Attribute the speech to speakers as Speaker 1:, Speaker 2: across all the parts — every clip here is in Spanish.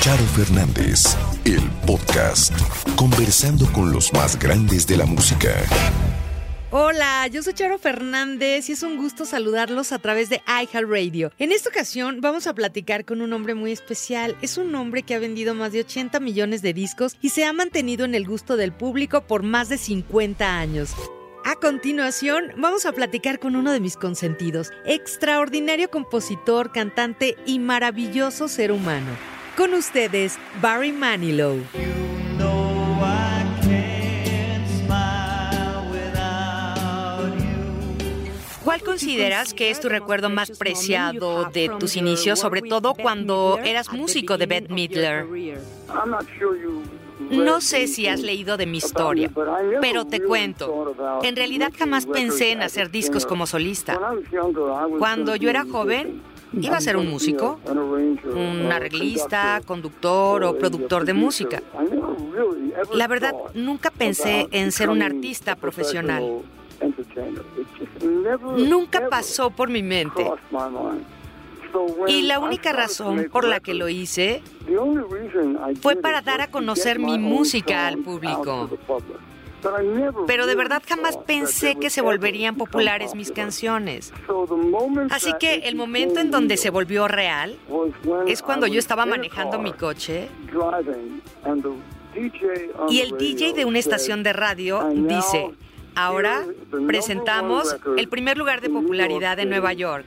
Speaker 1: Charo Fernández, el podcast, conversando con los más grandes de la música.
Speaker 2: Hola, yo soy Charo Fernández y es un gusto saludarlos a través de iHeartRadio. En esta ocasión vamos a platicar con un hombre muy especial. Es un hombre que ha vendido más de 80 millones de discos y se ha mantenido en el gusto del público por más de 50 años. A continuación, vamos a platicar con uno de mis consentidos, extraordinario compositor, cantante y maravilloso ser humano. Con ustedes, Barry Manilow. ¿Cuál consideras que es tu recuerdo más preciado de tus inicios, sobre todo cuando eras músico de Bette Midler? No sé si has leído de mi historia, pero te cuento. En realidad jamás pensé en hacer discos como solista. Cuando yo era joven, iba a ser un músico, un arreglista, conductor o productor de música. La verdad, nunca pensé en ser un artista profesional. Nunca pasó por mi mente. Y la única razón por la que lo hice fue para dar a conocer mi música al público. Pero de verdad jamás pensé que se volverían populares mis canciones. Así que el momento en donde se volvió real es cuando yo estaba manejando mi coche y el DJ de una estación de radio dice, ahora presentamos el primer lugar de popularidad de Nueva York.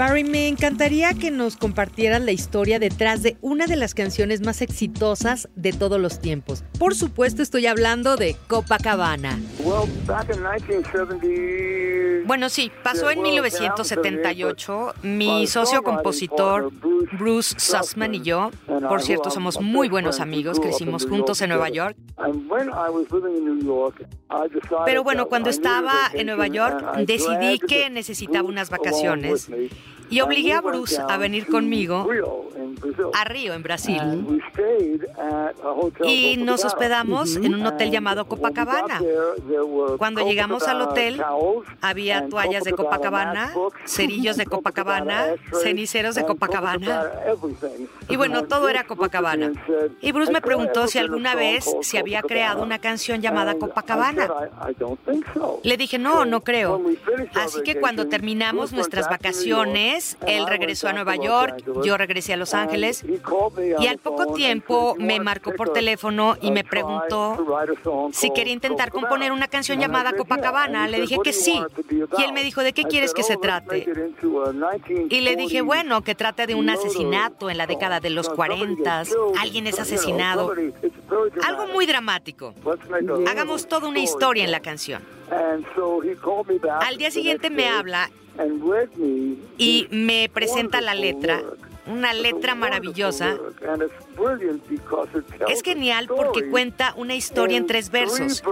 Speaker 2: Barry, me encantaría que nos compartieras la historia detrás de una de las canciones más exitosas de todos los tiempos. Por supuesto, estoy hablando de Copacabana. Bueno, sí, pasó en 1978. Mi socio compositor, Bruce Sussman y yo, por cierto, somos muy buenos amigos, crecimos juntos en Nueva York. Pero bueno, cuando estaba en Nueva York, decidí que necesitaba unas vacaciones y obligué a Bruce a venir conmigo a Río, en Brasil. Y nos hospedamos en un hotel llamado Copacabana. Cuando llegamos al hotel, había toallas de Copacabana, cerillos de Copacabana, ceniceros de Copacabana. Y bueno, todo era Copacabana. Y Bruce me preguntó si alguna vez se había creado una canción llamada Copacabana. Le dije, no, no creo. Así que cuando terminamos nuestras vacaciones, él regresó a Nueva York, yo regresé a Los Ángeles y al poco tiempo me marcó por teléfono y me preguntó si quería intentar componer una canción llamada Copacabana. Le dije que sí. Y él me dijo, ¿de qué quieres que se trate? Y le dije, bueno, que trate de un asesinato en la década de los 40. Alguien es asesinado. Algo muy dramático. Hagamos toda una historia en la canción. Al día siguiente me habla y me presenta la letra, una letra maravillosa. Es genial porque cuenta una historia en tres versos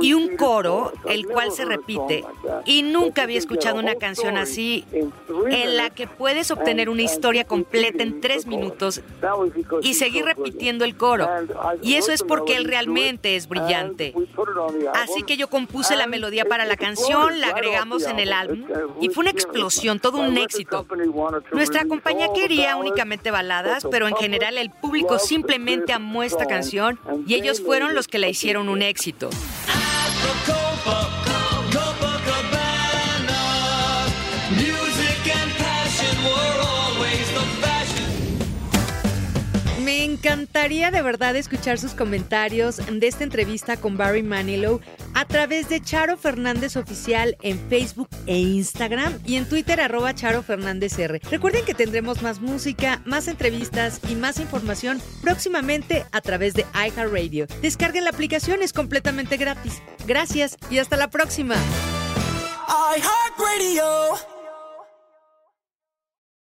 Speaker 2: y un coro, el cual se repite. Y nunca había escuchado una canción así, en la que puedes obtener una historia completa en tres minutos y seguir repitiendo el coro. Y eso es porque él realmente es brillante. Así que yo compuse la melodía para la canción, la agregamos en el álbum y fue una explosión, todo un éxito. Nuestra compañía quería únicamente baladas, pero en general el público simplemente amó esta canción y ellos fueron los que la hicieron un éxito. Encantaría de verdad escuchar sus comentarios de esta entrevista con Barry Manilow a través de Charo Fernández Oficial en Facebook e Instagram y en Twitter arroba Charo Fernández R. Recuerden que tendremos más música, más entrevistas y más información próximamente a través de iHeartRadio. Descarguen la aplicación, es completamente gratis. Gracias y hasta la próxima.